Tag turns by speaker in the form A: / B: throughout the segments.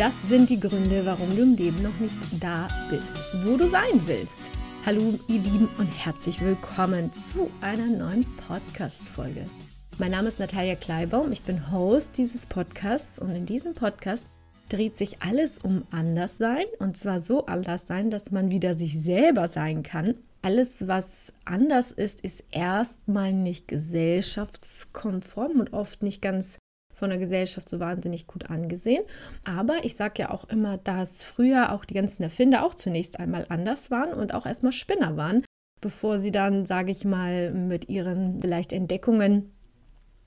A: Das sind die Gründe, warum du im Leben noch nicht da bist, wo du sein willst. Hallo ihr Lieben und herzlich willkommen zu einer neuen Podcast-Folge. Mein Name ist Natalia Kleibaum, ich bin Host dieses Podcasts und in diesem Podcast dreht sich alles um Anderssein und zwar so anders sein, dass man wieder sich selber sein kann. Alles, was anders ist, ist erstmal nicht gesellschaftskonform und oft nicht ganz von der Gesellschaft so wahnsinnig gut angesehen. Aber ich sage ja auch immer, dass früher auch die ganzen Erfinder auch zunächst einmal anders waren und auch erstmal Spinner waren, bevor sie dann, sage ich mal, mit ihren vielleicht Entdeckungen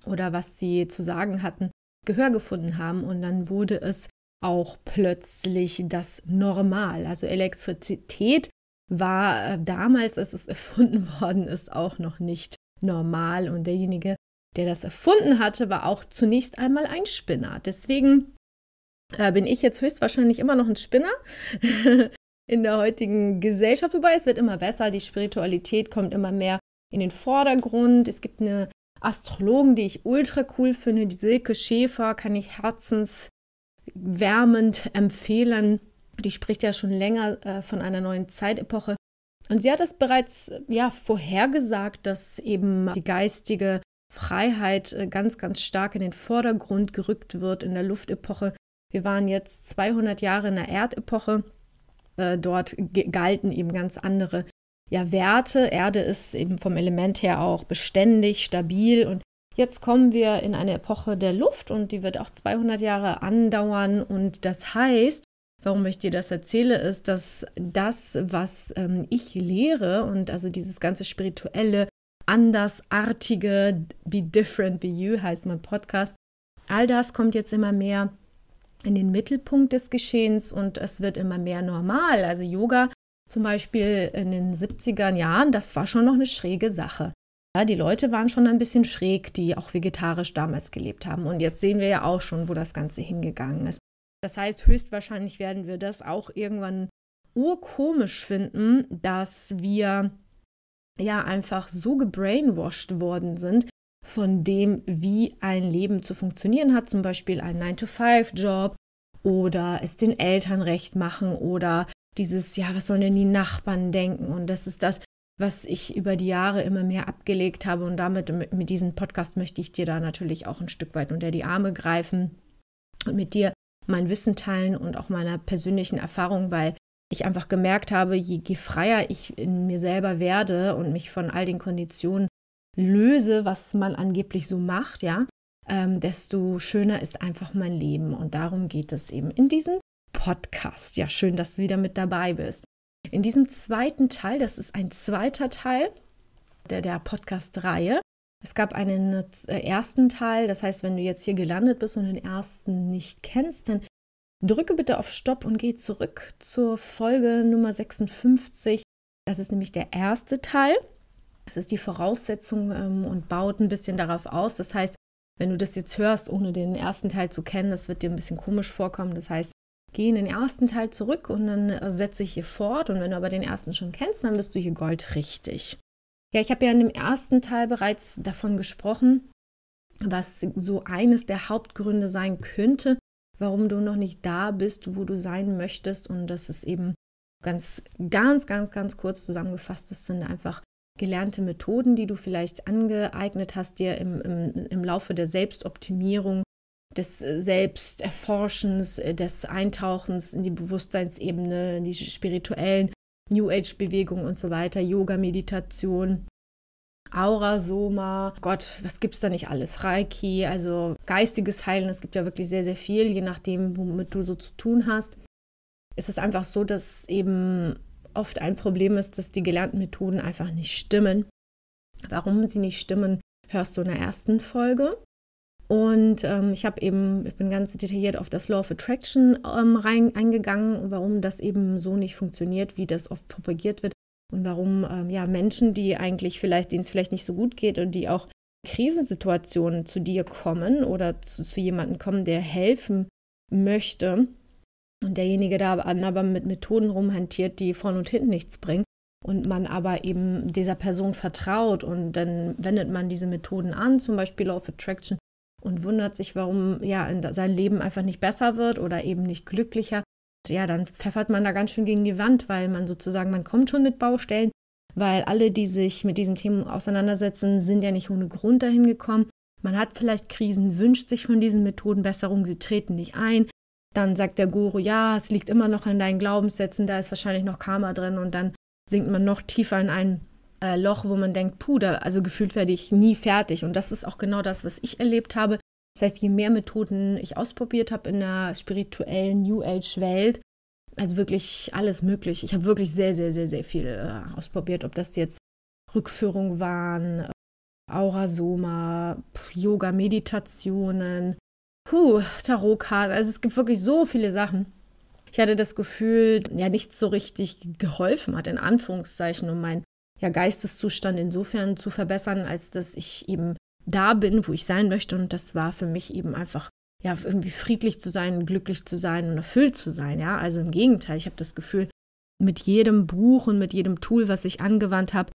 A: oder was sie zu sagen hatten, Gehör gefunden haben. Und dann wurde es auch plötzlich das Normal. Also Elektrizität war äh, damals, als es erfunden worden ist, auch noch nicht normal. Und derjenige, der das erfunden hatte, war auch zunächst einmal ein Spinner. Deswegen äh, bin ich jetzt höchstwahrscheinlich immer noch ein Spinner in der heutigen Gesellschaft. Wobei es wird immer besser, die Spiritualität kommt immer mehr in den Vordergrund. Es gibt eine Astrologen, die ich ultra cool finde, die Silke Schäfer, kann ich herzenswärmend empfehlen. Die spricht ja schon länger äh, von einer neuen Zeitepoche. Und sie hat das bereits ja vorhergesagt, dass eben die geistige Freiheit äh, ganz, ganz stark in den Vordergrund gerückt wird in der Luftepoche. Wir waren jetzt 200 Jahre in der Erdepoche. Äh, dort galten eben ganz andere ja, Werte. Erde ist eben vom Element her auch beständig, stabil und jetzt kommen wir in eine Epoche der Luft und die wird auch 200 Jahre andauern und das heißt, warum ich dir das erzähle, ist, dass das, was ähm, ich lehre und also dieses ganze spirituelle, andersartige, Be Different, Be You heißt mein Podcast. All das kommt jetzt immer mehr in den Mittelpunkt des Geschehens und es wird immer mehr normal. Also Yoga zum Beispiel in den 70er Jahren, das war schon noch eine schräge Sache. Ja, die Leute waren schon ein bisschen schräg, die auch vegetarisch damals gelebt haben. Und jetzt sehen wir ja auch schon, wo das Ganze hingegangen ist. Das heißt, höchstwahrscheinlich werden wir das auch irgendwann urkomisch finden, dass wir ja einfach so gebrainwashed worden sind von dem, wie ein Leben zu funktionieren hat, zum Beispiel ein 9-to-5-Job oder es den Eltern recht machen oder dieses, ja, was sollen denn die Nachbarn denken? Und das ist das, was ich über die Jahre immer mehr abgelegt habe. Und damit, mit diesem Podcast möchte ich dir da natürlich auch ein Stück weit unter die Arme greifen und mit dir mein Wissen teilen und auch meiner persönlichen Erfahrung, weil ich einfach gemerkt habe, je, je freier ich in mir selber werde und mich von all den Konditionen löse, was man angeblich so macht, ja, ähm, desto schöner ist einfach mein Leben. Und darum geht es eben in diesem Podcast. Ja, schön, dass du wieder mit dabei bist. In diesem zweiten Teil, das ist ein zweiter Teil der, der Podcast-Reihe. Es gab einen äh, ersten Teil, das heißt, wenn du jetzt hier gelandet bist und den ersten nicht kennst, dann Drücke bitte auf Stopp und geh zurück zur Folge Nummer 56. Das ist nämlich der erste Teil. Das ist die Voraussetzung ähm, und baut ein bisschen darauf aus. Das heißt, wenn du das jetzt hörst, ohne den ersten Teil zu kennen, das wird dir ein bisschen komisch vorkommen. Das heißt, geh in den ersten Teil zurück und dann setze ich hier fort. Und wenn du aber den ersten schon kennst, dann bist du hier goldrichtig. Ja, ich habe ja in dem ersten Teil bereits davon gesprochen, was so eines der Hauptgründe sein könnte, warum du noch nicht da bist, wo du sein möchtest. Und das ist eben ganz, ganz, ganz, ganz kurz zusammengefasst. Das sind einfach gelernte Methoden, die du vielleicht angeeignet hast, dir im, im, im Laufe der Selbstoptimierung, des Selbsterforschens, des Eintauchens in die Bewusstseinsebene, in die spirituellen New Age-Bewegungen und so weiter, Yoga, Meditation, Aura, Soma, Gott, was gibt es da nicht alles? Reiki, also geistiges Heilen, es gibt ja wirklich sehr, sehr viel, je nachdem, womit du so zu tun hast. Es ist einfach so, dass eben oft ein Problem ist, dass die gelernten Methoden einfach nicht stimmen. Warum sie nicht stimmen, hörst du in der ersten Folge. Und ähm, ich habe eben, ich bin ganz detailliert auf das Law of Attraction ähm, rein, eingegangen, warum das eben so nicht funktioniert, wie das oft propagiert wird und warum ähm, ja, Menschen, die eigentlich vielleicht, denen es vielleicht nicht so gut geht und die auch Krisensituationen zu dir kommen oder zu, zu jemandem kommen, der helfen möchte und derjenige da aber mit Methoden rumhantiert, die vorne und hinten nichts bringen und man aber eben dieser Person vertraut und dann wendet man diese Methoden an, zum Beispiel Law of Attraction und wundert sich, warum ja sein Leben einfach nicht besser wird oder eben nicht glücklicher. Ja, dann pfeffert man da ganz schön gegen die Wand, weil man sozusagen, man kommt schon mit Baustellen, weil alle, die sich mit diesen Themen auseinandersetzen, sind ja nicht ohne Grund dahin gekommen. Man hat vielleicht Krisen, wünscht sich von diesen Methoden Besserung, sie treten nicht ein. Dann sagt der Guru, ja, es liegt immer noch an deinen Glaubenssätzen, da ist wahrscheinlich noch Karma drin und dann sinkt man noch tiefer in ein äh, Loch, wo man denkt, puh, da, also gefühlt werde ich nie fertig. Und das ist auch genau das, was ich erlebt habe. Das heißt, je mehr Methoden ich ausprobiert habe in der spirituellen New Age Welt, also wirklich alles möglich. Ich habe wirklich sehr, sehr, sehr, sehr viel äh, ausprobiert, ob das jetzt Rückführung waren, Aurasoma, Yoga, Meditationen, puh, Tarotkarten. Also es gibt wirklich so viele Sachen. Ich hatte das Gefühl, ja, nichts so richtig geholfen hat, in Anführungszeichen, um meinen ja, Geisteszustand insofern zu verbessern, als dass ich eben da bin, wo ich sein möchte. Und das war für mich eben einfach, ja, irgendwie friedlich zu sein, glücklich zu sein und erfüllt zu sein. Ja, also im Gegenteil, ich habe das Gefühl, mit jedem Buch und mit jedem Tool, was ich angewandt habe,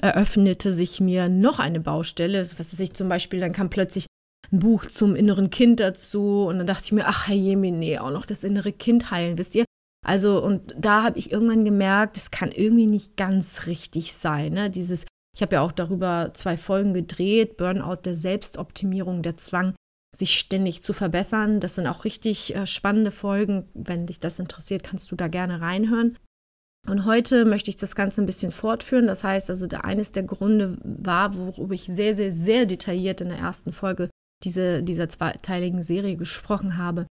A: eröffnete sich mir noch eine Baustelle. Was weiß ich zum Beispiel, dann kam plötzlich ein Buch zum inneren Kind dazu und dann dachte ich mir, ach Herr Jemine, auch noch das innere Kind heilen, wisst ihr? Also, und da habe ich irgendwann gemerkt, es kann irgendwie nicht ganz richtig sein. Ne? Dieses, ich habe ja auch darüber zwei Folgen gedreht, Burnout der Selbstoptimierung, der Zwang, sich ständig zu verbessern. Das sind auch richtig äh, spannende Folgen. Wenn dich das interessiert, kannst du da gerne reinhören. Und heute möchte ich das Ganze ein bisschen fortführen. Das heißt also, der, eines der Gründe war, worüber ich sehr, sehr, sehr detailliert in der ersten Folge diese, dieser zweiteiligen Serie gesprochen habe,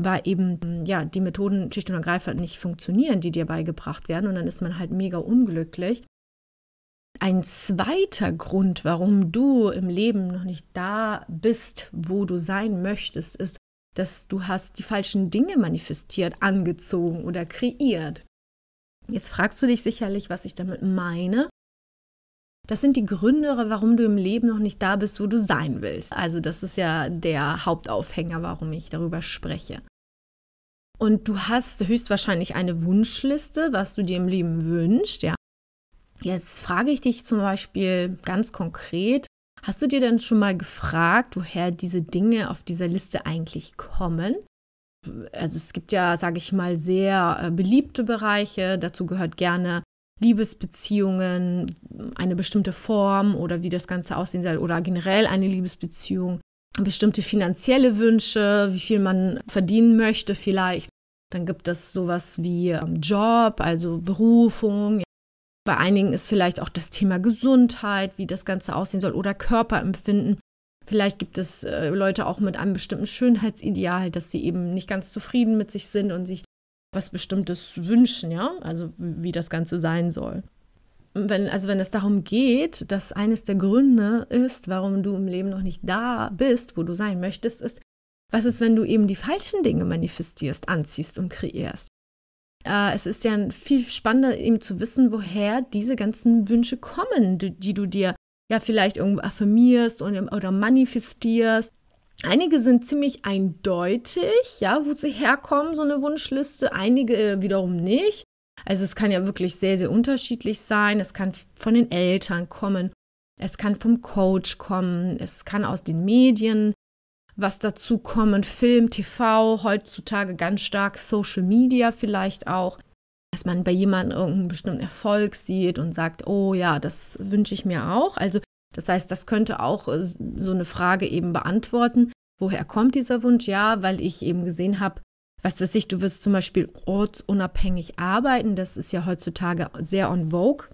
A: war eben, ja, die Methoden schlicht und ergreifend nicht funktionieren, die dir beigebracht werden. Und dann ist man halt mega unglücklich. Ein zweiter Grund, warum du im Leben noch nicht da bist, wo du sein möchtest, ist, dass du hast die falschen Dinge manifestiert, angezogen oder kreiert. Jetzt fragst du dich sicherlich, was ich damit meine. Das sind die Gründe, warum du im Leben noch nicht da bist, wo du sein willst. Also das ist ja der Hauptaufhänger, warum ich darüber spreche. Und du hast höchstwahrscheinlich eine Wunschliste, was du dir im Leben wünschst, ja. Jetzt frage ich dich zum Beispiel ganz konkret, hast du dir denn schon mal gefragt, woher diese Dinge auf dieser Liste eigentlich kommen? Also es gibt ja, sage ich mal, sehr äh, beliebte Bereiche. Dazu gehört gerne Liebesbeziehungen, eine bestimmte Form oder wie das Ganze aussehen soll oder generell eine Liebesbeziehung, bestimmte finanzielle Wünsche, wie viel man verdienen möchte vielleicht. Dann gibt es sowas wie ähm, Job, also Berufung. Bei einigen ist vielleicht auch das Thema Gesundheit, wie das Ganze aussehen soll oder Körperempfinden. Vielleicht gibt es äh, Leute auch mit einem bestimmten Schönheitsideal, dass sie eben nicht ganz zufrieden mit sich sind und sich was Bestimmtes wünschen, ja, also wie das Ganze sein soll. Wenn, also wenn es darum geht, dass eines der Gründe ist, warum du im Leben noch nicht da bist, wo du sein möchtest, ist, was ist, wenn du eben die falschen Dinge manifestierst, anziehst und kreierst? Äh, es ist ja viel spannender, eben zu wissen, woher diese ganzen Wünsche kommen, die, die du dir ja vielleicht irgendwo affirmierst und, oder manifestierst. Einige sind ziemlich eindeutig, ja, wo sie herkommen, so eine Wunschliste, einige wiederum nicht. Also es kann ja wirklich sehr, sehr unterschiedlich sein. Es kann von den Eltern kommen, es kann vom Coach kommen, es kann aus den Medien was dazu kommen, Film, TV, heutzutage ganz stark Social Media vielleicht auch, dass man bei jemandem irgendeinen bestimmten Erfolg sieht und sagt, oh ja, das wünsche ich mir auch. Also das heißt, das könnte auch äh, so eine Frage eben beantworten. Woher kommt dieser Wunsch? Ja, weil ich eben gesehen habe, was weiß ich, du wirst zum Beispiel ortsunabhängig arbeiten. Das ist ja heutzutage sehr on vogue.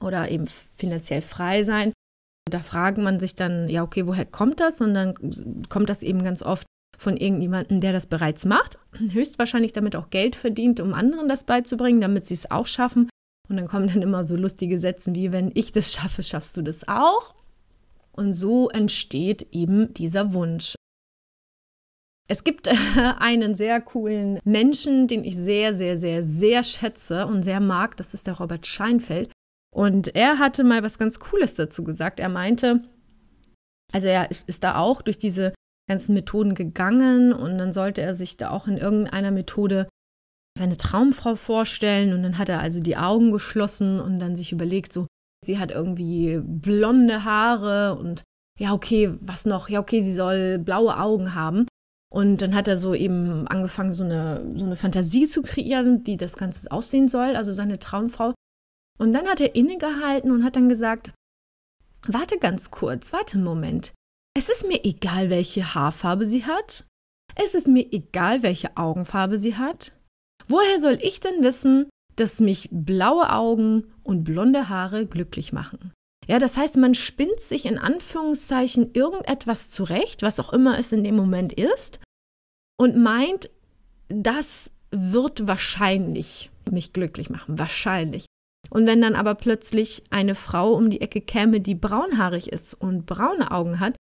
A: Oder eben finanziell frei sein. Da fragt man sich dann, ja, okay, woher kommt das? Und dann kommt das eben ganz oft von irgendjemandem, der das bereits macht, höchstwahrscheinlich damit auch Geld verdient, um anderen das beizubringen, damit sie es auch schaffen. Und dann kommen dann immer so lustige Sätze wie, wenn ich das schaffe, schaffst du das auch. Und so entsteht eben dieser Wunsch. Es gibt einen sehr coolen Menschen, den ich sehr, sehr, sehr, sehr schätze und sehr mag. Das ist der Robert Scheinfeld. Und er hatte mal was ganz Cooles dazu gesagt. Er meinte, also er ist da auch durch diese ganzen Methoden gegangen und dann sollte er sich da auch in irgendeiner Methode seine Traumfrau vorstellen und dann hat er also die Augen geschlossen und dann sich überlegt, so, sie hat irgendwie blonde Haare und ja, okay, was noch? Ja, okay, sie soll blaue Augen haben. Und dann hat er so eben angefangen, so eine, so eine Fantasie zu kreieren, wie das Ganze aussehen soll, also seine Traumfrau. Und dann hat er innegehalten und hat dann gesagt, warte ganz kurz, warte einen Moment. Es ist mir egal, welche Haarfarbe sie hat. Es ist mir egal, welche Augenfarbe sie hat. Woher soll ich denn wissen, dass mich blaue Augen und blonde Haare glücklich machen? Ja, das heißt, man spinnt sich in Anführungszeichen irgendetwas zurecht, was auch immer es in dem Moment ist, und meint, das wird wahrscheinlich mich glücklich machen. Wahrscheinlich. Und wenn dann aber plötzlich eine Frau um die Ecke käme, die braunhaarig ist und braune Augen hat,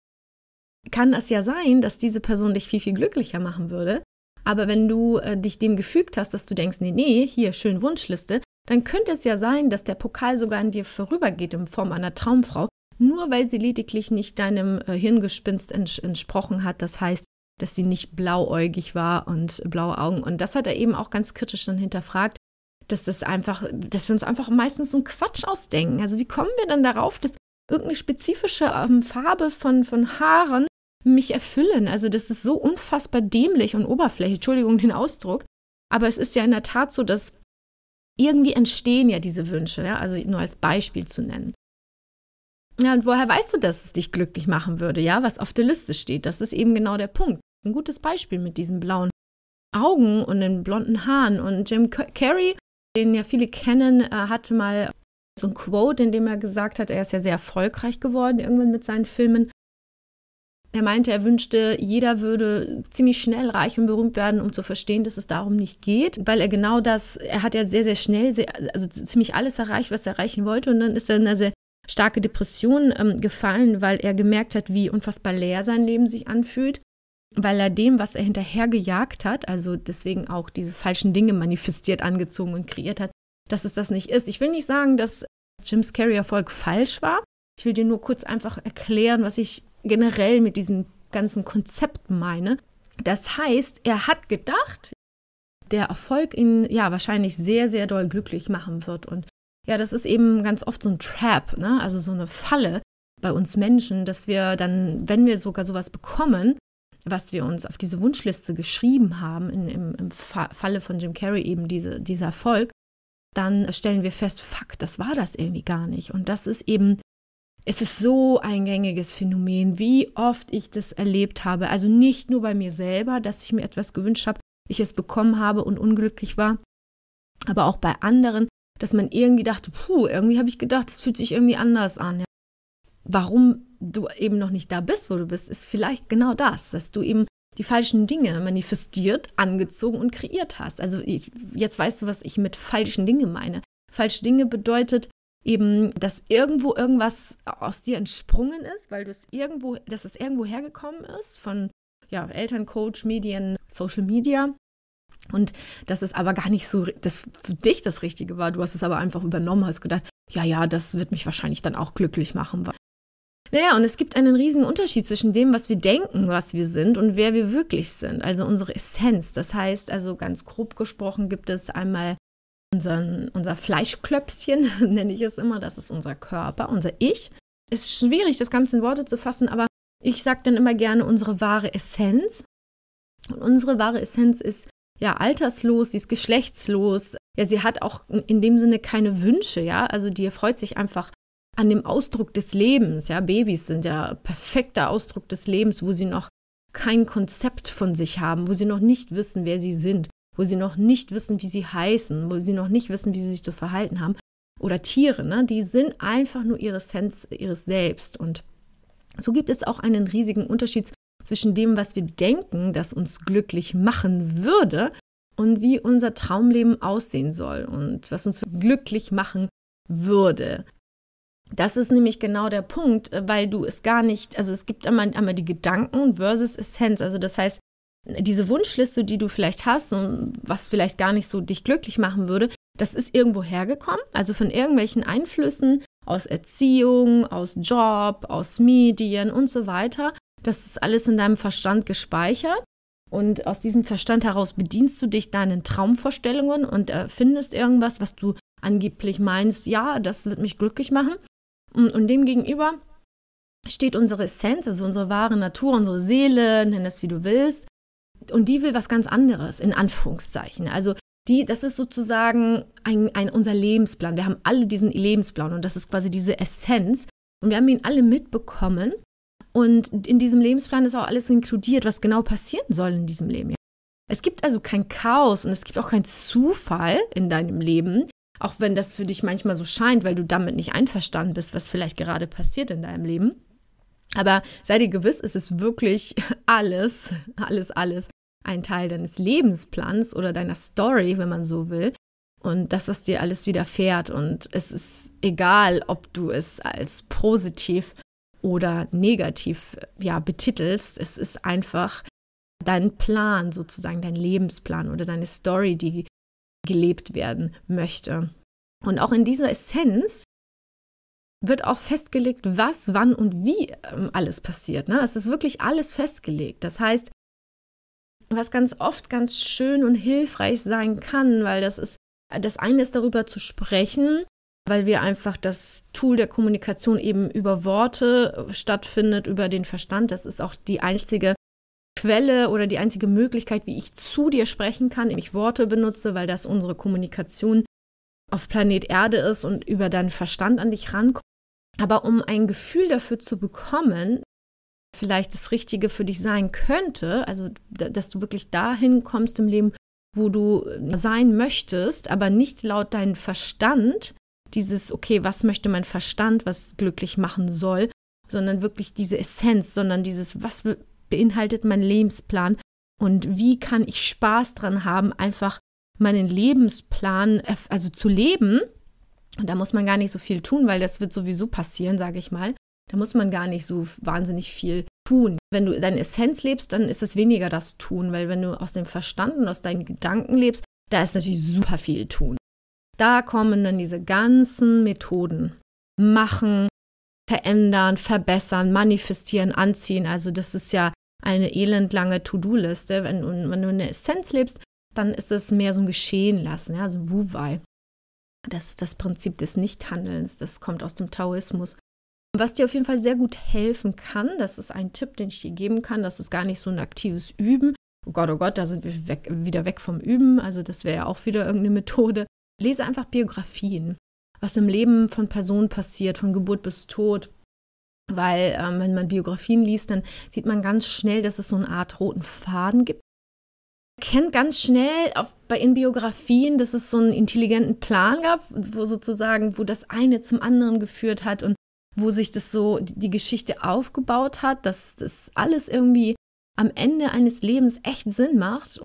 A: kann es ja sein, dass diese Person dich viel, viel glücklicher machen würde. Aber wenn du äh, dich dem gefügt hast, dass du denkst, nee, nee, hier schön Wunschliste, dann könnte es ja sein, dass der Pokal sogar an dir vorübergeht in Form einer Traumfrau, nur weil sie lediglich nicht deinem äh, Hirngespinst ents entsprochen hat. Das heißt, dass sie nicht blauäugig war und blaue Augen. Und das hat er eben auch ganz kritisch dann hinterfragt, dass das einfach, dass wir uns einfach meistens so einen Quatsch ausdenken. Also wie kommen wir dann darauf, dass irgendeine spezifische ähm, Farbe von, von Haaren mich erfüllen? Also das ist so unfassbar dämlich und oberflächlich, Entschuldigung den Ausdruck. Aber es ist ja in der Tat so, dass irgendwie entstehen ja diese Wünsche, ja? also nur als Beispiel zu nennen. Ja, und woher weißt du, dass es dich glücklich machen würde, ja, was auf der Liste steht? Das ist eben genau der Punkt. Ein gutes Beispiel mit diesen blauen Augen und den blonden Haaren. Und Jim Carrey, den ja viele kennen, äh, hatte mal so ein Quote, in dem er gesagt hat, er ist ja sehr erfolgreich geworden irgendwann mit seinen Filmen. Er meinte, er wünschte, jeder würde ziemlich schnell reich und berühmt werden, um zu verstehen, dass es darum nicht geht, weil er genau das, er hat ja sehr, sehr schnell, sehr, also ziemlich alles erreicht, was er erreichen wollte und dann ist er in eine sehr starke Depression ähm, gefallen, weil er gemerkt hat, wie unfassbar leer sein Leben sich anfühlt, weil er dem, was er hinterher gejagt hat, also deswegen auch diese falschen Dinge manifestiert, angezogen und kreiert hat, dass es das nicht ist. Ich will nicht sagen, dass Jim Carrey Erfolg falsch war. Ich will dir nur kurz einfach erklären, was ich generell mit diesem ganzen Konzept meine. Das heißt, er hat gedacht, der Erfolg ihn ja wahrscheinlich sehr, sehr doll glücklich machen wird. Und ja, das ist eben ganz oft so ein Trap, ne? also so eine Falle bei uns Menschen, dass wir dann, wenn wir sogar sowas bekommen, was wir uns auf diese Wunschliste geschrieben haben, in, im, im Falle von Jim Carrey eben diese, dieser Erfolg, dann stellen wir fest, fuck, das war das irgendwie gar nicht. Und das ist eben es ist so ein gängiges Phänomen, wie oft ich das erlebt habe. Also nicht nur bei mir selber, dass ich mir etwas gewünscht habe, ich es bekommen habe und unglücklich war, aber auch bei anderen, dass man irgendwie dachte, puh, irgendwie habe ich gedacht, es fühlt sich irgendwie anders an. Warum du eben noch nicht da bist, wo du bist, ist vielleicht genau das, dass du eben die falschen Dinge manifestiert, angezogen und kreiert hast. Also jetzt weißt du, was ich mit falschen Dingen meine. Falsche Dinge bedeutet, eben, dass irgendwo irgendwas aus dir entsprungen ist, weil du es irgendwo, dass es irgendwo hergekommen ist von ja, Eltern, Coach, Medien, Social Media. Und dass es aber gar nicht so, dass für dich das Richtige war. Du hast es aber einfach übernommen, hast gedacht, ja, ja, das wird mich wahrscheinlich dann auch glücklich machen. Naja, und es gibt einen riesigen Unterschied zwischen dem, was wir denken, was wir sind und wer wir wirklich sind. Also unsere Essenz. Das heißt, also ganz grob gesprochen gibt es einmal unseren, unser Fleischklöpschen, nenne ich es immer, das ist unser Körper, unser Ich. Ist schwierig, das Ganze in Worte zu fassen, aber ich sage dann immer gerne unsere wahre Essenz. Und unsere wahre Essenz ist ja alterslos, sie ist geschlechtslos. Ja, sie hat auch in dem Sinne keine Wünsche, ja. Also die freut sich einfach an dem Ausdruck des Lebens. Ja, Babys sind ja perfekter Ausdruck des Lebens, wo sie noch kein Konzept von sich haben, wo sie noch nicht wissen, wer sie sind wo sie noch nicht wissen, wie sie heißen, wo sie noch nicht wissen, wie sie sich zu verhalten haben. Oder Tiere, ne? die sind einfach nur ihre Essenz, ihres Selbst. Und so gibt es auch einen riesigen Unterschied zwischen dem, was wir denken, das uns glücklich machen würde, und wie unser Traumleben aussehen soll und was uns glücklich machen würde. Das ist nämlich genau der Punkt, weil du es gar nicht, also es gibt einmal, einmal die Gedanken versus Essenz. Also das heißt, diese Wunschliste, die du vielleicht hast und was vielleicht gar nicht so dich glücklich machen würde, das ist irgendwo hergekommen, also von irgendwelchen Einflüssen aus Erziehung, aus Job, aus Medien und so weiter. Das ist alles in deinem Verstand gespeichert. Und aus diesem Verstand heraus bedienst du dich deinen Traumvorstellungen und findest irgendwas, was du angeblich meinst, ja, das wird mich glücklich machen. Und, und dem gegenüber steht unsere Essenz, also unsere wahre Natur, unsere Seele, nenn es wie du willst. Und die will was ganz anderes, in Anführungszeichen. Also die, das ist sozusagen ein, ein, unser Lebensplan. Wir haben alle diesen Lebensplan und das ist quasi diese Essenz. Und wir haben ihn alle mitbekommen. Und in diesem Lebensplan ist auch alles inkludiert, was genau passieren soll in diesem Leben. Es gibt also kein Chaos und es gibt auch keinen Zufall in deinem Leben, auch wenn das für dich manchmal so scheint, weil du damit nicht einverstanden bist, was vielleicht gerade passiert in deinem Leben. Aber sei dir gewiss, es ist wirklich alles, alles, alles ein Teil deines Lebensplans oder deiner Story, wenn man so will. Und das, was dir alles widerfährt. Und es ist egal, ob du es als positiv oder negativ ja, betitelst. Es ist einfach dein Plan, sozusagen dein Lebensplan oder deine Story, die gelebt werden möchte. Und auch in dieser Essenz wird auch festgelegt, was, wann und wie ähm, alles passiert. Ne? Es ist wirklich alles festgelegt. Das heißt, was ganz oft ganz schön und hilfreich sein kann, weil das ist, das eine ist darüber zu sprechen, weil wir einfach das Tool der Kommunikation eben über Worte stattfindet, über den Verstand. Das ist auch die einzige Quelle oder die einzige Möglichkeit, wie ich zu dir sprechen kann, ich Worte benutze, weil das unsere Kommunikation auf Planet Erde ist und über deinen Verstand an dich rankommt. Aber um ein Gefühl dafür zu bekommen, vielleicht das Richtige für dich sein könnte, also dass du wirklich dahin kommst im Leben, wo du sein möchtest, aber nicht laut deinem Verstand, dieses, okay, was möchte mein Verstand, was glücklich machen soll, sondern wirklich diese Essenz, sondern dieses, was beinhaltet mein Lebensplan und wie kann ich Spaß dran haben, einfach meinen Lebensplan, also zu leben. Und da muss man gar nicht so viel tun, weil das wird sowieso passieren, sage ich mal. Da muss man gar nicht so wahnsinnig viel tun. Wenn du deine Essenz lebst, dann ist es weniger das Tun, weil wenn du aus dem Verstand und aus deinen Gedanken lebst, da ist natürlich super viel tun. Da kommen dann diese ganzen Methoden. Machen, verändern, verbessern, manifestieren, anziehen. Also das ist ja eine elendlange To-Do-Liste. Wenn, wenn, du in der Essenz lebst, dann ist es mehr so ein Geschehen lassen, ja, so Wu-Wei. Das ist das Prinzip des Nichthandelns, das kommt aus dem Taoismus. Was dir auf jeden Fall sehr gut helfen kann, das ist ein Tipp, den ich dir geben kann, das ist gar nicht so ein aktives Üben. Oh Gott, oh Gott, da sind wir weg, wieder weg vom Üben, also das wäre ja auch wieder irgendeine Methode. Lese einfach Biografien, was im Leben von Personen passiert, von Geburt bis Tod. Weil ähm, wenn man Biografien liest, dann sieht man ganz schnell, dass es so eine Art roten Faden gibt. Man kennt ganz schnell auf, bei in Biografien, dass es so einen intelligenten Plan gab, wo sozusagen, wo das eine zum anderen geführt hat und wo sich das so die Geschichte aufgebaut hat, dass das alles irgendwie am Ende eines Lebens echt Sinn macht,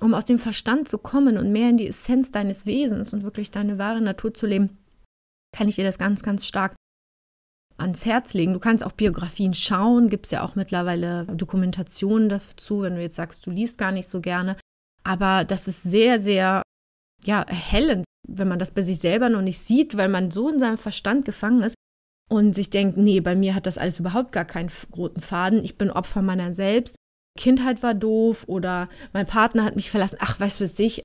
A: um aus dem Verstand zu kommen und mehr in die Essenz deines Wesens und wirklich deine wahre Natur zu leben, kann ich dir das ganz, ganz stark ans Herz legen. Du kannst auch Biografien schauen, gibt es ja auch mittlerweile Dokumentationen dazu, wenn du jetzt sagst, du liest gar nicht so gerne. Aber das ist sehr, sehr ja, erhellend, wenn man das bei sich selber noch nicht sieht, weil man so in seinem Verstand gefangen ist und sich denkt, nee, bei mir hat das alles überhaupt gar keinen roten Faden. Ich bin Opfer meiner selbst. Kindheit war doof oder mein Partner hat mich verlassen. Ach, was ich?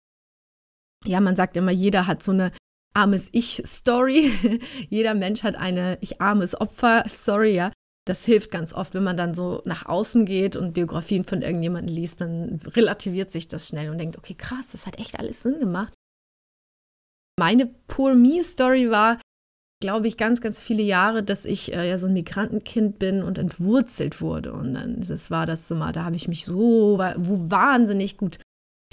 A: Ja, man sagt immer, jeder hat so eine armes Ich-Story. Jeder Mensch hat eine Ich armes Opfer-Story, ja. Das hilft ganz oft, wenn man dann so nach außen geht und Biografien von irgendjemandem liest, dann relativiert sich das schnell und denkt, okay, krass, das hat echt alles Sinn gemacht. Meine Poor Me-Story war, glaube ich, ganz, ganz viele Jahre, dass ich äh, ja so ein Migrantenkind bin und entwurzelt wurde. Und dann, das war das so mal, da habe ich mich so wahnsinnig gut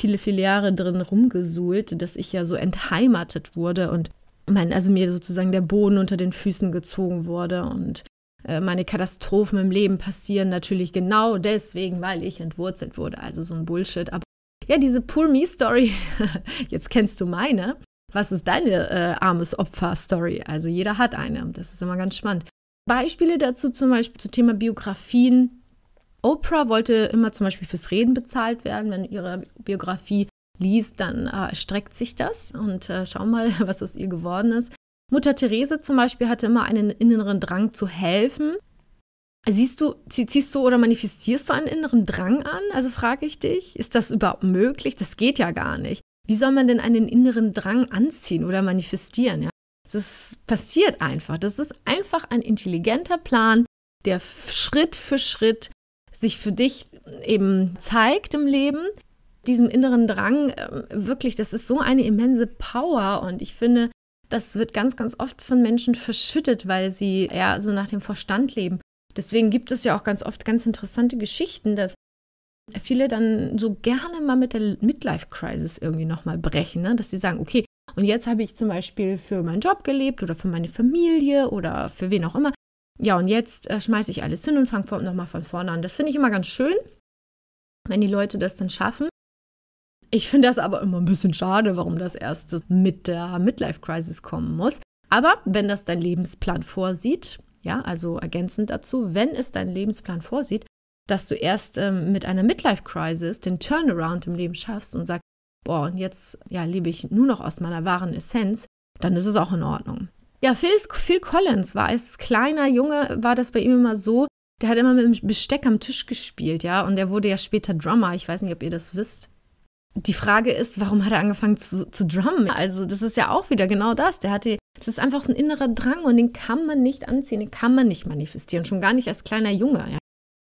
A: viele, viele Jahre drin rumgesuhlt, dass ich ja so entheimatet wurde und mein, also mir sozusagen der Boden unter den Füßen gezogen wurde und äh, meine Katastrophen im Leben passieren natürlich genau deswegen, weil ich entwurzelt wurde. Also so ein Bullshit. Aber ja, diese Poor Me Story, jetzt kennst du meine. Was ist deine äh, armes Opfer-Story? Also jeder hat eine. Das ist immer ganz spannend. Beispiele dazu zum Beispiel zum Thema Biografien Oprah wollte immer zum Beispiel fürs Reden bezahlt werden. Wenn ihre Biografie liest, dann äh, streckt sich das und äh, schau mal, was aus ihr geworden ist. Mutter Therese zum Beispiel hatte immer einen inneren Drang zu helfen. Siehst du, ziehst du oder manifestierst du einen inneren Drang an? Also frage ich dich, ist das überhaupt möglich? Das geht ja gar nicht. Wie soll man denn einen inneren Drang anziehen oder manifestieren? Ja? Das passiert einfach. Das ist einfach ein intelligenter Plan, der Schritt für Schritt sich für dich eben zeigt im Leben. Diesem inneren Drang, äh, wirklich, das ist so eine immense Power und ich finde, das wird ganz, ganz oft von Menschen verschüttet, weil sie ja so nach dem Verstand leben. Deswegen gibt es ja auch ganz oft ganz interessante Geschichten, dass viele dann so gerne mal mit der Midlife-Crisis irgendwie nochmal brechen, ne? dass sie sagen, okay, und jetzt habe ich zum Beispiel für meinen Job gelebt oder für meine Familie oder für wen auch immer. Ja, und jetzt äh, schmeiße ich alles hin und fange nochmal von vorne an. Das finde ich immer ganz schön, wenn die Leute das dann schaffen. Ich finde das aber immer ein bisschen schade, warum das erst mit der Midlife-Crisis kommen muss. Aber wenn das dein Lebensplan vorsieht, ja, also ergänzend dazu, wenn es dein Lebensplan vorsieht, dass du erst ähm, mit einer Midlife-Crisis den Turnaround im Leben schaffst und sagst, boah, und jetzt ja, lebe ich nur noch aus meiner wahren Essenz, dann ist es auch in Ordnung. Ja, Phil, Phil Collins war als kleiner Junge, war das bei ihm immer so, der hat immer mit dem Besteck am Tisch gespielt, ja, und er wurde ja später Drummer. Ich weiß nicht, ob ihr das wisst. Die Frage ist, warum hat er angefangen zu, zu drummen? Also, das ist ja auch wieder genau das. Der hatte, das ist einfach ein innerer Drang und den kann man nicht anziehen, den kann man nicht manifestieren, schon gar nicht als kleiner Junge. Ja.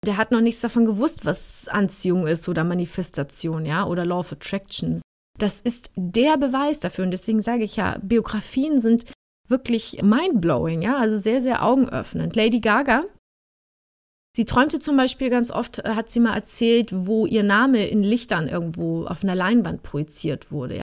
A: Der hat noch nichts davon gewusst, was Anziehung ist oder Manifestation, ja, oder Law of Attraction. Das ist der Beweis dafür und deswegen sage ich ja, Biografien sind wirklich mindblowing, ja, also sehr, sehr augenöffnend. Lady Gaga Sie träumte zum Beispiel ganz oft, äh, hat sie mal erzählt, wo ihr Name in Lichtern irgendwo auf einer Leinwand projiziert wurde. Ja.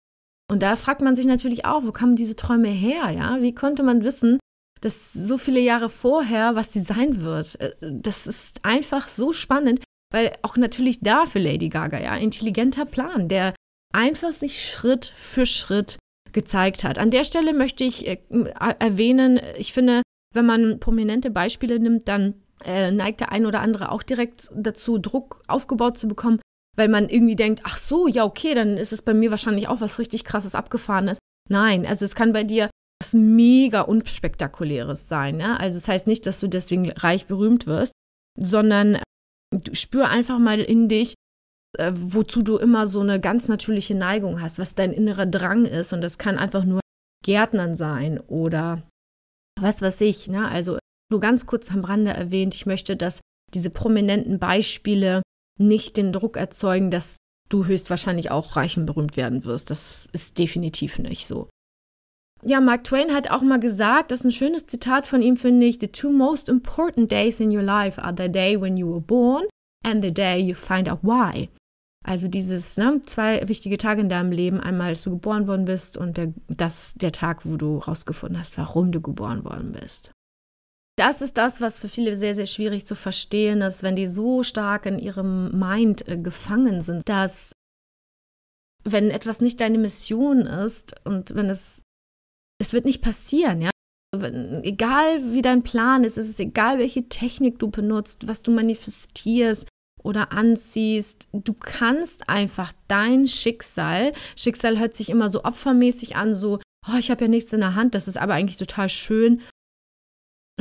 A: Und da fragt man sich natürlich auch, wo kamen diese Träume her? Ja? Wie konnte man wissen, dass so viele Jahre vorher, was sie sein wird? Äh, das ist einfach so spannend, weil auch natürlich da für Lady Gaga, ja, intelligenter Plan, der einfach sich Schritt für Schritt gezeigt hat. An der Stelle möchte ich äh, erwähnen, ich finde, wenn man prominente Beispiele nimmt, dann äh, neigt der ein oder andere auch direkt dazu, Druck aufgebaut zu bekommen, weil man irgendwie denkt, ach so, ja, okay, dann ist es bei mir wahrscheinlich auch was richtig krasses abgefahrenes. Nein, also es kann bei dir was mega unspektakuläres sein. Ja? Also es das heißt nicht, dass du deswegen reich berühmt wirst, sondern du spür einfach mal in dich, äh, wozu du immer so eine ganz natürliche Neigung hast, was dein innerer Drang ist. Und das kann einfach nur Gärtnern sein oder was weiß ich. Ne? Also nur ganz kurz am Rande erwähnt, ich möchte, dass diese prominenten Beispiele nicht den Druck erzeugen, dass du höchstwahrscheinlich auch reich und berühmt werden wirst. Das ist definitiv nicht so. Ja, Mark Twain hat auch mal gesagt, das ist ein schönes Zitat von ihm, finde ich, The two most important days in your life are the day when you were born and the day you find out why. Also dieses, ne, zwei wichtige Tage in deinem Leben, einmal als du geboren worden bist und der, das, der Tag, wo du rausgefunden hast, warum du geboren worden bist das ist das, was für viele sehr, sehr schwierig zu verstehen ist, wenn die so stark in ihrem Mind äh, gefangen sind, dass wenn etwas nicht deine Mission ist und wenn es, es wird nicht passieren, ja. Wenn, egal wie dein Plan ist, ist es egal, welche Technik du benutzt, was du manifestierst oder anziehst, du kannst einfach dein Schicksal, Schicksal hört sich immer so opfermäßig an, so, oh, ich habe ja nichts in der Hand, das ist aber eigentlich total schön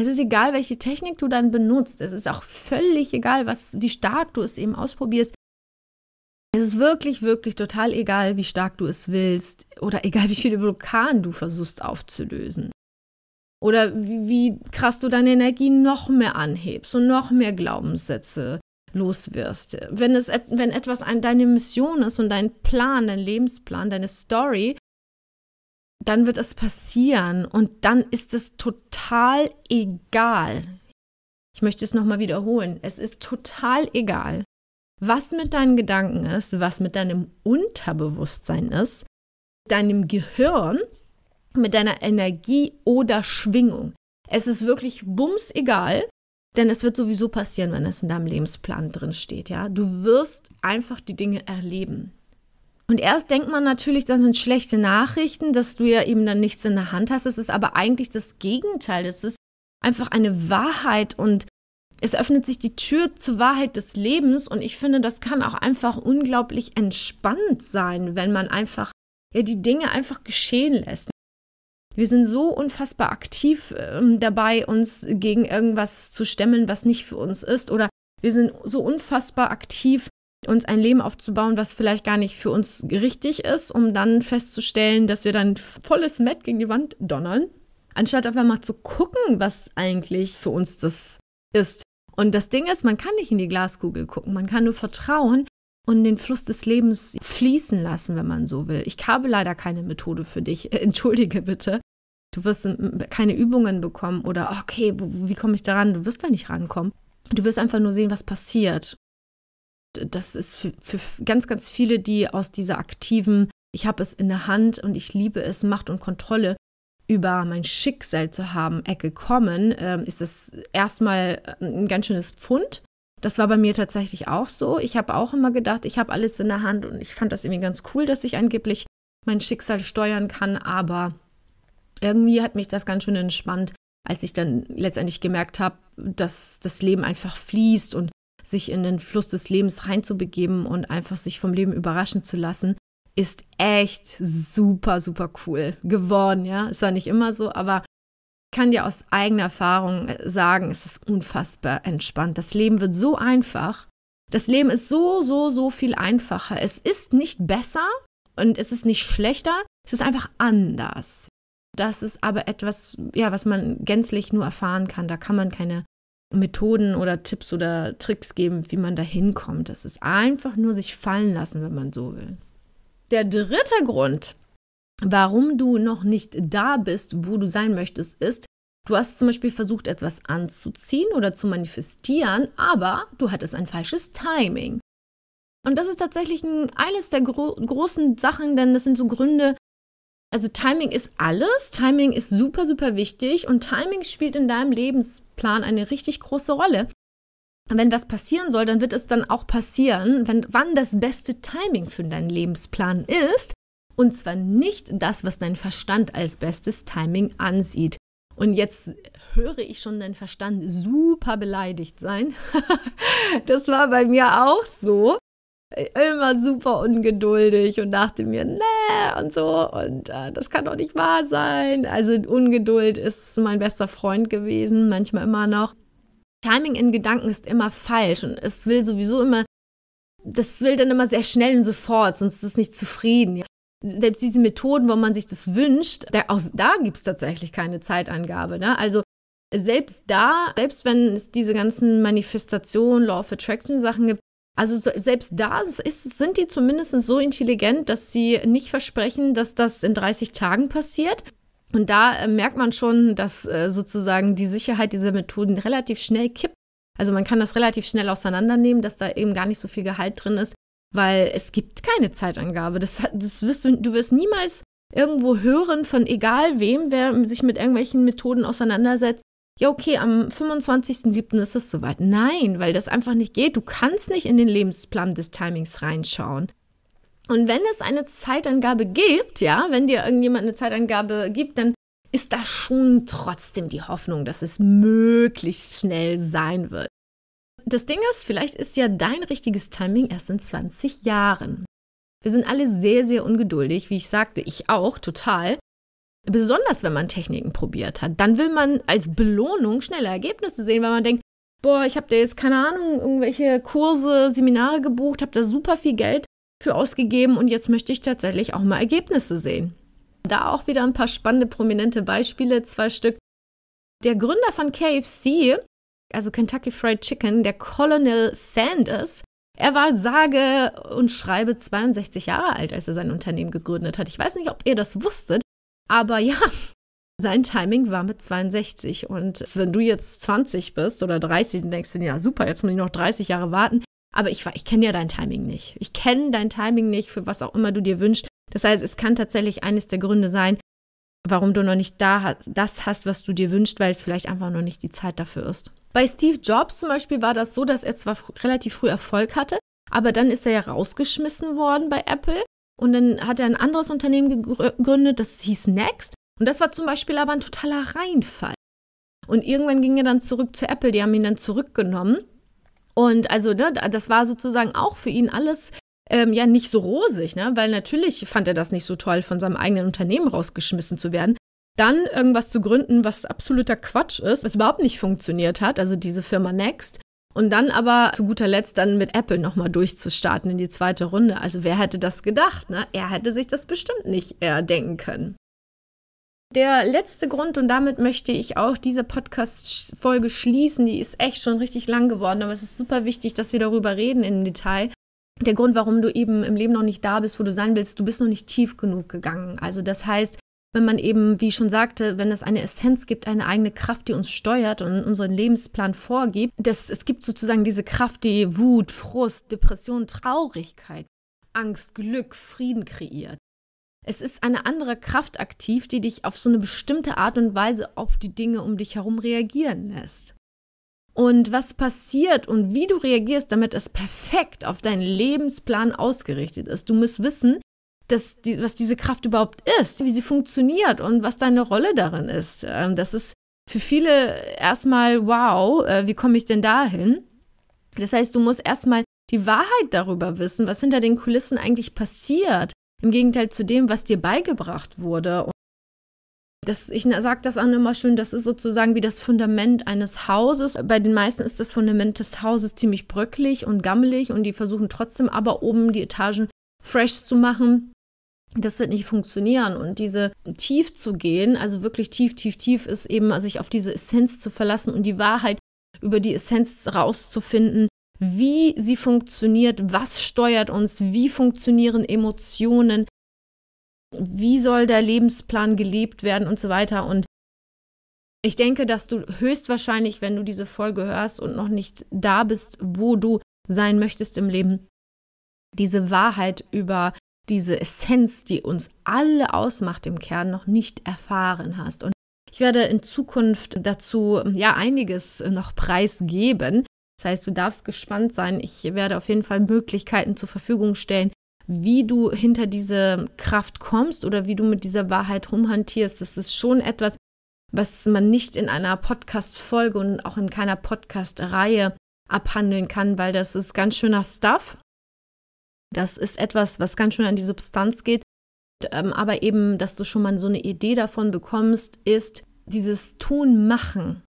A: es ist egal, welche Technik du dann benutzt. Es ist auch völlig egal, was, wie stark du es eben ausprobierst. Es ist wirklich, wirklich total egal, wie stark du es willst oder egal, wie viele Blockaden du versuchst aufzulösen. Oder wie, wie krass du deine Energie noch mehr anhebst und noch mehr Glaubenssätze loswirst. Wenn, es, wenn etwas ein, deine Mission ist und dein Plan, dein Lebensplan, deine Story, dann wird es passieren und dann ist es total egal. Ich möchte es nochmal wiederholen. Es ist total egal, was mit deinen Gedanken ist, was mit deinem Unterbewusstsein ist, deinem Gehirn, mit deiner Energie oder Schwingung. Es ist wirklich bums egal, denn es wird sowieso passieren, wenn es in deinem Lebensplan drin steht, ja? Du wirst einfach die Dinge erleben. Und erst denkt man natürlich, das sind schlechte Nachrichten, dass du ja eben dann nichts in der Hand hast. Es ist aber eigentlich das Gegenteil. Es ist einfach eine Wahrheit und es öffnet sich die Tür zur Wahrheit des Lebens. Und ich finde, das kann auch einfach unglaublich entspannt sein, wenn man einfach ja, die Dinge einfach geschehen lässt. Wir sind so unfassbar aktiv äh, dabei, uns gegen irgendwas zu stemmen, was nicht für uns ist. Oder wir sind so unfassbar aktiv uns ein Leben aufzubauen, was vielleicht gar nicht für uns richtig ist, um dann festzustellen, dass wir dann volles Met gegen die Wand donnern, anstatt einfach mal zu gucken, was eigentlich für uns das ist. Und das Ding ist, man kann nicht in die Glaskugel gucken, man kann nur vertrauen und den Fluss des Lebens fließen lassen, wenn man so will. Ich habe leider keine Methode für dich. Entschuldige bitte. Du wirst keine Übungen bekommen oder, okay, wie komme ich daran? Du wirst da nicht rankommen. Du wirst einfach nur sehen, was passiert. Das ist für, für ganz, ganz viele, die aus dieser aktiven, ich habe es in der Hand und ich liebe es, Macht und Kontrolle über mein Schicksal zu haben, Ecke kommen, äh, ist es erstmal ein ganz schönes Pfund. Das war bei mir tatsächlich auch so. Ich habe auch immer gedacht, ich habe alles in der Hand und ich fand das irgendwie ganz cool, dass ich angeblich mein Schicksal steuern kann, aber irgendwie hat mich das ganz schön entspannt, als ich dann letztendlich gemerkt habe, dass das Leben einfach fließt und sich in den Fluss des Lebens reinzubegeben und einfach sich vom Leben überraschen zu lassen, ist echt super, super cool geworden, ja. Es war nicht immer so, aber ich kann dir aus eigener Erfahrung sagen, es ist unfassbar entspannt. Das Leben wird so einfach. Das Leben ist so, so, so viel einfacher. Es ist nicht besser und es ist nicht schlechter. Es ist einfach anders. Das ist aber etwas, ja, was man gänzlich nur erfahren kann. Da kann man keine Methoden oder Tipps oder Tricks geben, wie man da hinkommt. Das ist einfach nur sich fallen lassen, wenn man so will. Der dritte Grund, warum du noch nicht da bist, wo du sein möchtest, ist, du hast zum Beispiel versucht, etwas anzuziehen oder zu manifestieren, aber du hattest ein falsches Timing. Und das ist tatsächlich ein, eines der gro großen Sachen, denn das sind so Gründe, also Timing ist alles, Timing ist super, super wichtig und Timing spielt in deinem Lebensplan eine richtig große Rolle. Wenn was passieren soll, dann wird es dann auch passieren, wenn, wann das beste Timing für deinen Lebensplan ist. Und zwar nicht das, was dein Verstand als bestes Timing ansieht. Und jetzt höre ich schon deinen Verstand super beleidigt sein. das war bei mir auch so immer super ungeduldig und dachte mir, nee und so und äh, das kann doch nicht wahr sein. Also Ungeduld ist mein bester Freund gewesen, manchmal immer noch. Timing in Gedanken ist immer falsch und es will sowieso immer, das will dann immer sehr schnell und sofort, sonst ist es nicht zufrieden. Selbst diese Methoden, wo man sich das wünscht, da, auch da gibt es tatsächlich keine Zeitangabe. Ne? Also selbst da, selbst wenn es diese ganzen Manifestationen, Law of Attraction Sachen gibt, also selbst da ist, sind die zumindest so intelligent, dass sie nicht versprechen, dass das in 30 Tagen passiert. Und da äh, merkt man schon, dass äh, sozusagen die Sicherheit dieser Methoden relativ schnell kippt. Also man kann das relativ schnell auseinandernehmen, dass da eben gar nicht so viel Gehalt drin ist, weil es gibt keine Zeitangabe. Das, das wirst du, du wirst niemals irgendwo hören von egal wem, wer sich mit irgendwelchen Methoden auseinandersetzt, ja, okay, am 25.07. ist es soweit. Nein, weil das einfach nicht geht. Du kannst nicht in den Lebensplan des Timings reinschauen. Und wenn es eine Zeitangabe gibt, ja, wenn dir irgendjemand eine Zeitangabe gibt, dann ist da schon trotzdem die Hoffnung, dass es möglichst schnell sein wird. Das Ding ist, vielleicht ist ja dein richtiges Timing erst in 20 Jahren. Wir sind alle sehr, sehr ungeduldig, wie ich sagte, ich auch total. Besonders wenn man Techniken probiert hat. Dann will man als Belohnung schnelle Ergebnisse sehen, weil man denkt, boah, ich habe da jetzt keine Ahnung, irgendwelche Kurse, Seminare gebucht, habe da super viel Geld für ausgegeben und jetzt möchte ich tatsächlich auch mal Ergebnisse sehen. Da auch wieder ein paar spannende, prominente Beispiele, zwei Stück. Der Gründer von KFC, also Kentucky Fried Chicken, der Colonel Sanders, er war sage und schreibe 62 Jahre alt, als er sein Unternehmen gegründet hat. Ich weiß nicht, ob ihr das wusstet, aber ja, sein Timing war mit 62. Und wenn du jetzt 20 bist oder 30, dann denkst du, ja, super, jetzt muss ich noch 30 Jahre warten. Aber ich, ich kenne ja dein Timing nicht. Ich kenne dein Timing nicht, für was auch immer du dir wünschst. Das heißt, es kann tatsächlich eines der Gründe sein, warum du noch nicht da das hast, was du dir wünschst, weil es vielleicht einfach noch nicht die Zeit dafür ist. Bei Steve Jobs zum Beispiel war das so, dass er zwar relativ früh Erfolg hatte, aber dann ist er ja rausgeschmissen worden bei Apple und dann hat er ein anderes Unternehmen gegründet, das hieß Next. Und das war zum Beispiel aber ein totaler Reinfall. Und irgendwann ging er dann zurück zu Apple, die haben ihn dann zurückgenommen. Und also, ne, das war sozusagen auch für ihn alles ähm, ja nicht so rosig, ne? weil natürlich fand er das nicht so toll, von seinem eigenen Unternehmen rausgeschmissen zu werden. Dann irgendwas zu gründen, was absoluter Quatsch ist, was überhaupt nicht funktioniert hat, also diese Firma Next. Und dann aber zu guter Letzt dann mit Apple nochmal durchzustarten in die zweite Runde. Also wer hätte das gedacht? Ne? Er hätte sich das bestimmt nicht erdenken können. Der letzte Grund, und damit möchte ich auch diese Podcast-Folge schließen, die ist echt schon richtig lang geworden, aber es ist super wichtig, dass wir darüber reden im Detail. Der Grund, warum du eben im Leben noch nicht da bist, wo du sein willst, du bist noch nicht tief genug gegangen. Also das heißt, wenn man eben, wie ich schon sagte, wenn es eine Essenz gibt, eine eigene Kraft, die uns steuert und unseren Lebensplan vorgibt, das, es gibt sozusagen diese Kraft, die Wut, Frust, Depression, Traurigkeit, Angst, Glück, Frieden kreiert. Es ist eine andere Kraft aktiv, die dich auf so eine bestimmte Art und Weise auf die Dinge um dich herum reagieren lässt. Und was passiert und wie du reagierst, damit es perfekt auf deinen Lebensplan ausgerichtet ist. Du musst wissen, dass die, was diese Kraft überhaupt ist, wie sie funktioniert und was deine Rolle darin ist. Ähm, das ist für viele erstmal, wow, äh, wie komme ich denn dahin? Das heißt, du musst erstmal die Wahrheit darüber wissen, was hinter den Kulissen eigentlich passiert. Im Gegenteil zu dem, was dir beigebracht wurde. Und das, ich sage das auch immer schön, das ist sozusagen wie das Fundament eines Hauses. Bei den meisten ist das Fundament des Hauses ziemlich bröckelig und gammelig und die versuchen trotzdem aber oben die Etagen fresh zu machen. Das wird nicht funktionieren. Und diese tief zu gehen, also wirklich tief, tief, tief, ist eben sich auf diese Essenz zu verlassen und die Wahrheit über die Essenz rauszufinden, wie sie funktioniert, was steuert uns, wie funktionieren Emotionen, wie soll der Lebensplan gelebt werden und so weiter. Und ich denke, dass du höchstwahrscheinlich, wenn du diese Folge hörst und noch nicht da bist, wo du sein möchtest im Leben, diese Wahrheit über diese Essenz, die uns alle ausmacht im Kern, noch nicht erfahren hast. Und ich werde in Zukunft dazu ja einiges noch preisgeben. Das heißt, du darfst gespannt sein. Ich werde auf jeden Fall Möglichkeiten zur Verfügung stellen, wie du hinter diese Kraft kommst oder wie du mit dieser Wahrheit rumhantierst. Das ist schon etwas, was man nicht in einer Podcast-Folge und auch in keiner Podcast-Reihe abhandeln kann, weil das ist ganz schöner Stuff. Das ist etwas, was ganz schön an die Substanz geht. Ähm, aber eben, dass du schon mal so eine Idee davon bekommst, ist, dieses Tun, Machen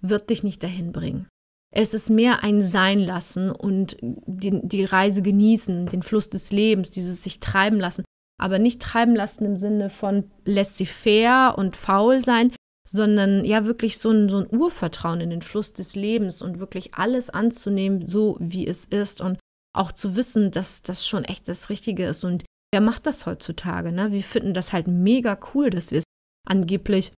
A: wird dich nicht dahin bringen. Es ist mehr ein Sein lassen und die, die Reise genießen, den Fluss des Lebens, dieses sich treiben lassen. Aber nicht treiben lassen im Sinne von laissez-faire und faul sein, sondern ja wirklich so ein, so ein Urvertrauen in den Fluss des Lebens und wirklich alles anzunehmen, so wie es ist und auch zu wissen, dass das schon echt das Richtige ist. Und wer macht das heutzutage? Ne? Wir finden das halt mega cool, dass wir es angeblich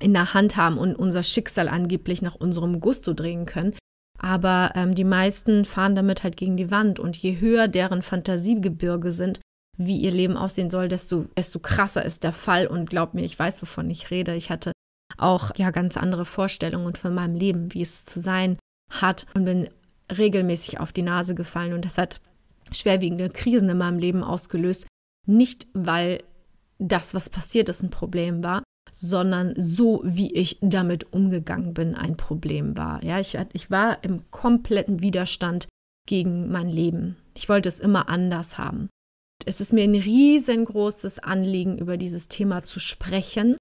A: in der Hand haben und unser Schicksal angeblich nach unserem Gusto drehen können. Aber ähm, die meisten fahren damit halt gegen die Wand. Und je höher deren Fantasiegebirge sind, wie ihr Leben aussehen soll, desto, desto krasser ist der Fall. Und glaub mir, ich weiß, wovon ich rede. Ich hatte auch ja ganz andere Vorstellungen von meinem Leben, wie es zu sein hat und bin regelmäßig auf die Nase gefallen. Und das hat schwerwiegende Krisen in meinem Leben ausgelöst. Nicht, weil das, was passiert ist, ein Problem war, sondern so, wie ich damit umgegangen bin, ein Problem war. Ja, ich, ich war im kompletten Widerstand gegen mein Leben. Ich wollte es immer anders haben. Es ist mir ein riesengroßes Anliegen, über dieses Thema zu sprechen.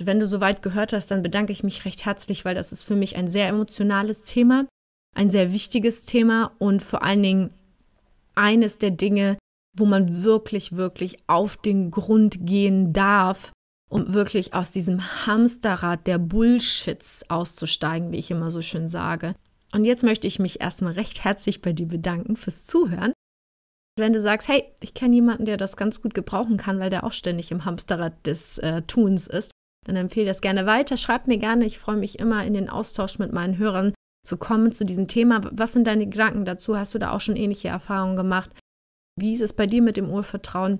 A: Wenn du soweit gehört hast, dann bedanke ich mich recht herzlich, weil das ist für mich ein sehr emotionales Thema, ein sehr wichtiges Thema und vor allen Dingen eines der Dinge, wo man wirklich, wirklich auf den Grund gehen darf, um wirklich aus diesem Hamsterrad der Bullshits auszusteigen, wie ich immer so schön sage. Und jetzt möchte ich mich erstmal recht herzlich bei dir bedanken fürs Zuhören. Wenn du sagst, hey, ich kenne jemanden, der das ganz gut gebrauchen kann, weil der auch ständig im Hamsterrad des äh, Tuns ist, dann empfehle das gerne weiter. Schreib mir gerne. Ich freue mich immer in den Austausch mit meinen Hörern zu kommen zu diesem Thema. Was sind deine Gedanken dazu? Hast du da auch schon ähnliche Erfahrungen gemacht? Wie ist es bei dir mit dem Urvertrauen?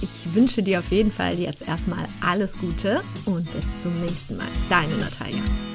A: Ich wünsche dir auf jeden Fall jetzt erstmal alles Gute und bis zum nächsten Mal. Deine Natalia.